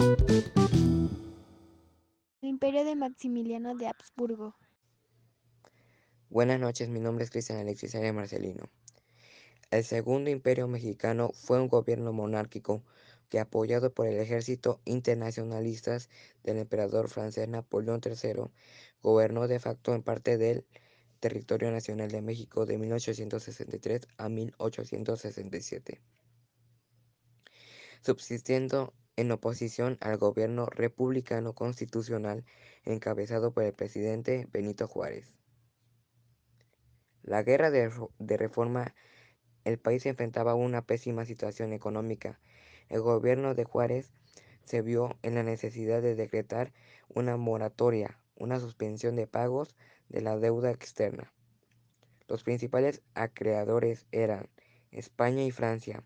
El imperio de Maximiliano de Habsburgo. Buenas noches, mi nombre es Cristian Alexis Arias Marcelino. El Segundo Imperio Mexicano fue un gobierno monárquico que, apoyado por el ejército internacionalistas del emperador francés Napoleón III, gobernó de facto en parte del territorio nacional de México de 1863 a 1867, subsistiendo en oposición al gobierno republicano constitucional encabezado por el presidente Benito Juárez. La guerra de, reforma el país enfrentaba una pésima situación económica. El gobierno de Juárez se vio en la necesidad de decretar una moratoria, una suspensión de pagos de la deuda externa. Los principales acreedores eran España y Francia,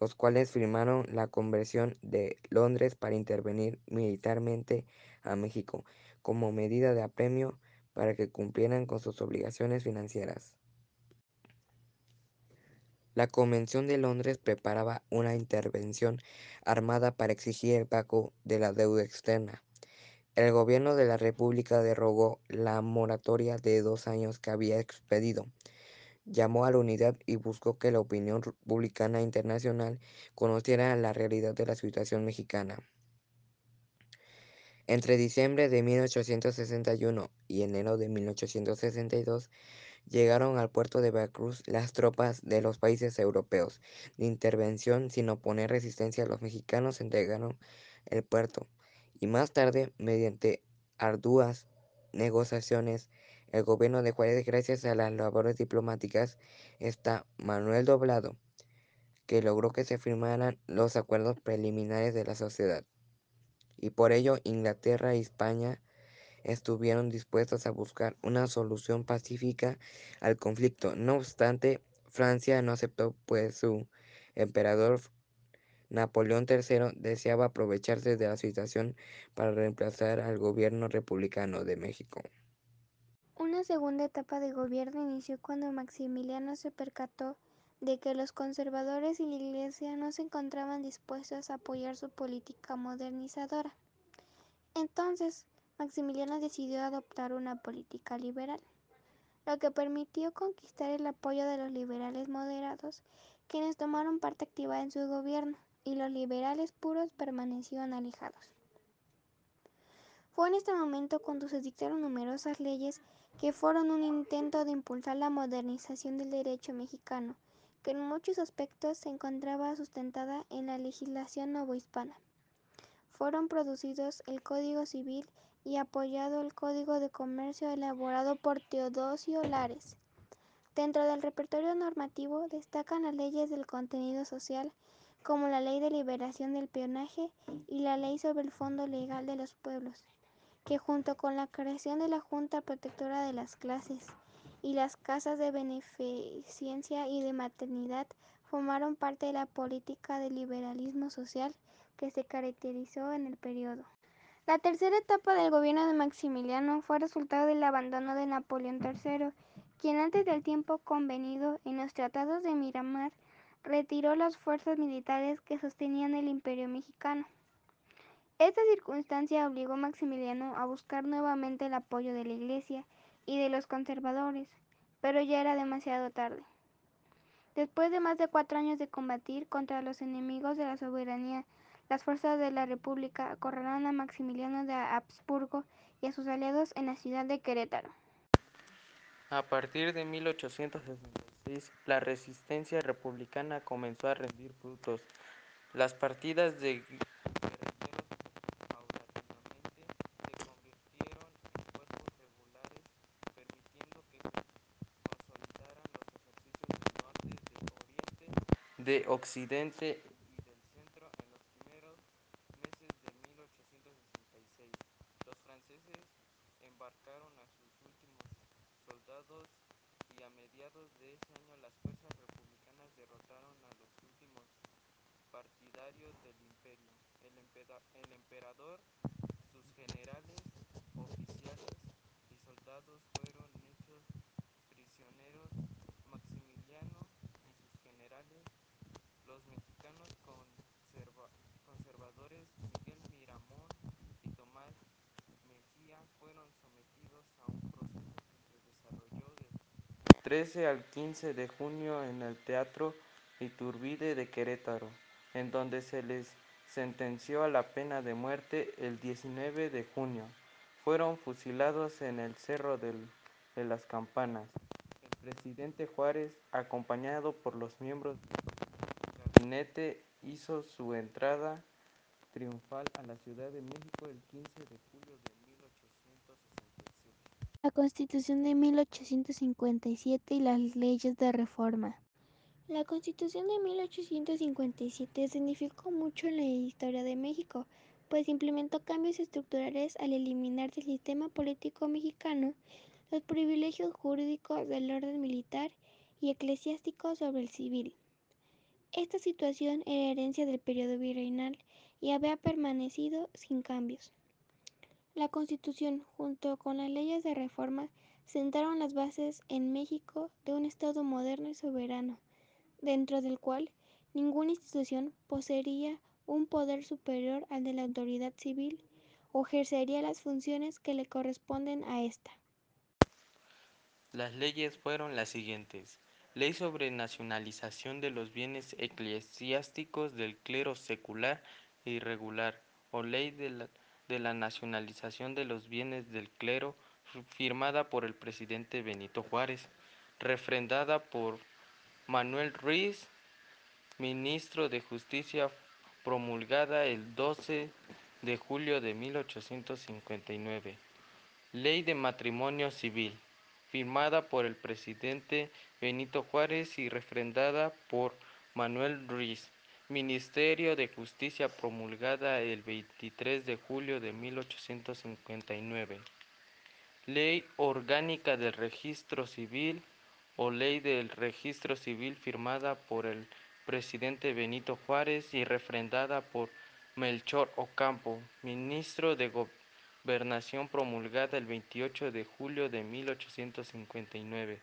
los cuales firmaron la conversión de Londres para intervenir militarmente a México como medida de apremio para que cumplieran con sus obligaciones financieras. La Convención de Londres preparaba una intervención armada para exigir el pago de la deuda externa. El gobierno de la República derogó la moratoria de dos años que había expedido, llamó a la unidad y buscó que la opinión republicana internacional conociera la realidad de la situación mexicana. Entre diciembre de 1861 y enero de 1862, llegaron al puerto de Veracruz las tropas de los países europeos de intervención sin oponer resistencia. Los mexicanos entregaron el puerto y más tarde, mediante arduas negociaciones, el gobierno de Juárez, gracias a las labores diplomáticas, está Manuel Doblado, que logró que se firmaran los acuerdos preliminares de la sociedad. Y por ello Inglaterra y España estuvieron dispuestos a buscar una solución pacífica al conflicto. No obstante, Francia no aceptó, pues su emperador Napoleón III deseaba aprovecharse de la situación para reemplazar al gobierno republicano de México. Una segunda etapa de gobierno inició cuando Maximiliano se percató de que los conservadores y la Iglesia no se encontraban dispuestos a apoyar su política modernizadora. Entonces, Maximiliano decidió adoptar una política liberal, lo que permitió conquistar el apoyo de los liberales moderados, quienes tomaron parte activa en su gobierno, y los liberales puros permanecieron alejados. Fue en este momento cuando se dictaron numerosas leyes que fueron un intento de impulsar la modernización del derecho mexicano, que en muchos aspectos se encontraba sustentada en la legislación novohispana. Fueron producidos el Código Civil y apoyado el Código de Comercio elaborado por Teodosio Lares. Dentro del repertorio normativo destacan las leyes del contenido social, como la Ley de Liberación del Peonaje y la Ley sobre el Fondo Legal de los Pueblos, que junto con la creación de la Junta Protectora de las Clases y las casas de beneficencia y de maternidad formaron parte de la política de liberalismo social que se caracterizó en el periodo. La tercera etapa del gobierno de Maximiliano fue resultado del abandono de Napoleón III, quien antes del tiempo convenido en los tratados de Miramar retiró las fuerzas militares que sostenían el imperio mexicano. Esta circunstancia obligó a Maximiliano a buscar nuevamente el apoyo de la Iglesia y de los conservadores, pero ya era demasiado tarde. Después de más de cuatro años de combatir contra los enemigos de la soberanía las fuerzas de la República acorralaron a Maximiliano de Habsburgo y a sus aliados en la ciudad de Querétaro. A partir de 1866, la resistencia republicana comenzó a rendir frutos. Las partidas de guerrilleros paulatinamente se convirtieron en cuerpos regulares, permitiendo que se consolidaran los ejercicios del norte, de de occidente embarcaron a sus últimos soldados y a mediados de ese año las fuerzas republicanas derrotaron a los últimos partidarios del imperio. El, el emperador, sus generales, oficiales y soldados fueron hechos prisioneros. Maximiliano y los mexicanos conservadores Miguel Miramón y Tomás Mejía fueron sometidos a un proceso que se desarrolló del 13 al 15 de junio en el Teatro Iturbide de Querétaro, en donde se les sentenció a la pena de muerte el 19 de junio. Fueron fusilados en el Cerro del, de las Campanas. El presidente Juárez, acompañado por los miembros de gabinete, hizo su entrada triunfal a la Ciudad de México el 15 de julio de 1867. La Constitución de 1857 y las leyes de reforma. La Constitución de 1857 significó mucho en la historia de México, pues implementó cambios estructurales al eliminar del sistema político mexicano los privilegios jurídicos del orden militar y eclesiástico sobre el civil. Esta situación era herencia del periodo virreinal y había permanecido sin cambios. La Constitución, junto con las leyes de reforma, sentaron las bases en México de un Estado moderno y soberano, dentro del cual ninguna institución poseería un poder superior al de la autoridad civil o ejercería las funciones que le corresponden a ésta. Las leyes fueron las siguientes. Ley sobre nacionalización de los bienes eclesiásticos del clero secular e irregular, o Ley de la, de la nacionalización de los bienes del clero, firmada por el presidente Benito Juárez, refrendada por Manuel Ruiz, ministro de Justicia, promulgada el 12 de julio de 1859. Ley de matrimonio civil firmada por el presidente Benito Juárez y refrendada por Manuel Ruiz. Ministerio de Justicia promulgada el 23 de julio de 1859. Ley Orgánica del Registro Civil o Ley del Registro Civil firmada por el presidente Benito Juárez y refrendada por Melchor Ocampo, ministro de Gobierno Promulgada el 28 de julio de 1859.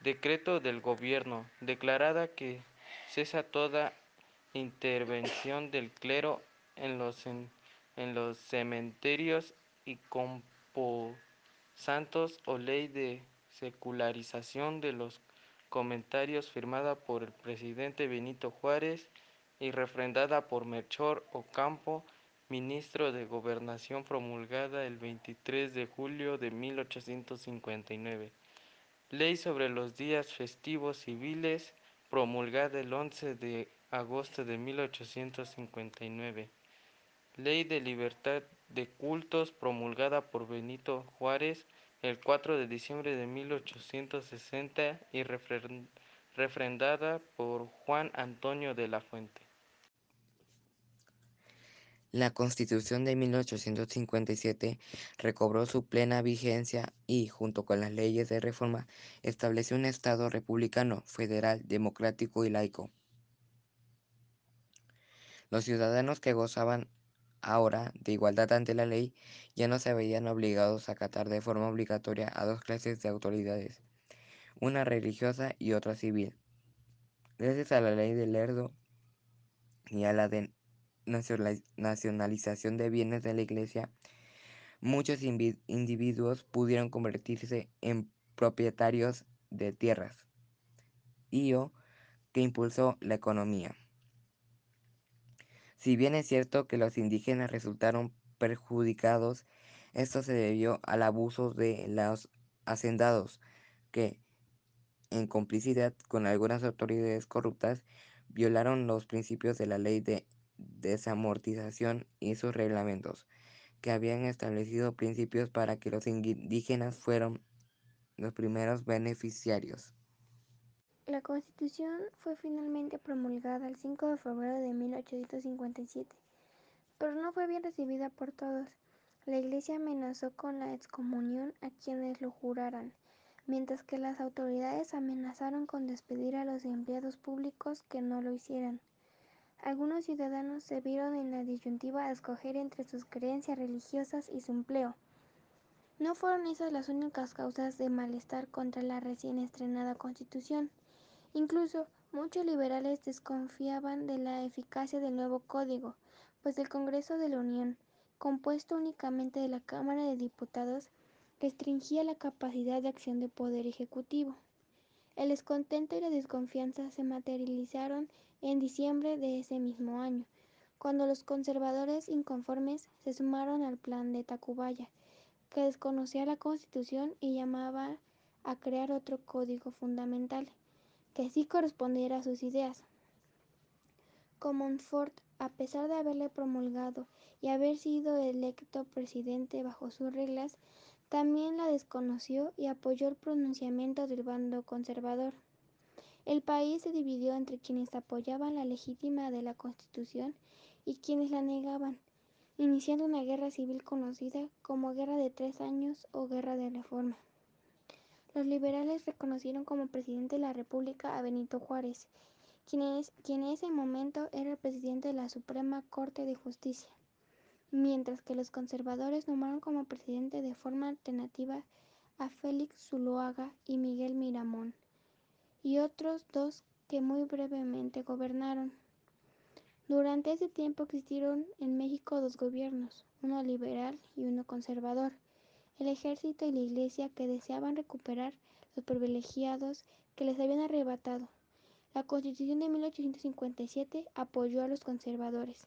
Decreto del Gobierno declarada que cesa toda intervención del clero en los, en, en los cementerios y composantos o ley de secularización de los comentarios firmada por el presidente Benito Juárez y refrendada por Melchor Ocampo Ministro de Gobernación promulgada el 23 de julio de 1859. Ley sobre los días festivos civiles promulgada el 11 de agosto de 1859. Ley de libertad de cultos promulgada por Benito Juárez el 4 de diciembre de 1860 y refrendada por Juan Antonio de la Fuente. La Constitución de 1857 recobró su plena vigencia y, junto con las leyes de reforma, estableció un Estado republicano, federal, democrático y laico. Los ciudadanos que gozaban ahora de igualdad ante la ley ya no se veían obligados a acatar de forma obligatoria a dos clases de autoridades, una religiosa y otra civil. Gracias a la ley del Lerdo y a la de nacionalización de bienes de la Iglesia, muchos individuos pudieron convertirse en propietarios de tierras, y o que impulsó la economía. Si bien es cierto que los indígenas resultaron perjudicados, esto se debió al abuso de los hacendados, que, en complicidad con algunas autoridades corruptas, violaron los principios de la ley de desamortización y sus reglamentos, que habían establecido principios para que los indígenas fueran los primeros beneficiarios. La Constitución fue finalmente promulgada el 5 de febrero de 1857, pero no fue bien recibida por todos. La Iglesia amenazó con la excomunión a quienes lo juraran, mientras que las autoridades amenazaron con despedir a los empleados públicos que no lo hicieran. Algunos ciudadanos se vieron en la disyuntiva de escoger entre sus creencias religiosas y su empleo. No fueron esas las únicas causas de malestar contra la recién estrenada Constitución. Incluso muchos liberales desconfiaban de la eficacia del nuevo código, pues el Congreso de la Unión, compuesto únicamente de la Cámara de Diputados, restringía la capacidad de acción del poder ejecutivo. El descontento y la desconfianza se materializaron en diciembre de ese mismo año, cuando los conservadores inconformes se sumaron al plan de Tacubaya, que desconocía la Constitución y llamaba a crear otro código fundamental, que sí correspondiera a sus ideas. Comonfort, a pesar de haberle promulgado y haber sido electo presidente bajo sus reglas, también la desconoció y apoyó el pronunciamiento del bando conservador. El país se dividió entre quienes apoyaban la legítima de la Constitución y quienes la negaban, iniciando una guerra civil conocida como Guerra de Tres Años o Guerra de Reforma. Los liberales reconocieron como presidente de la República a Benito Juárez, quien, en ese momento era presidente de la Suprema Corte de Justicia, mientras que los conservadores nombraron como presidente de forma alternativa a Félix Zuloaga y Miguel Miramón, y otros dos que muy brevemente gobernaron. Durante ese tiempo existieron en México dos gobiernos, uno liberal y uno conservador, el ejército y la iglesia que deseaban recuperar los privilegiados que les habían arrebatado. La Constitución de 1857 apoyó a los conservadores.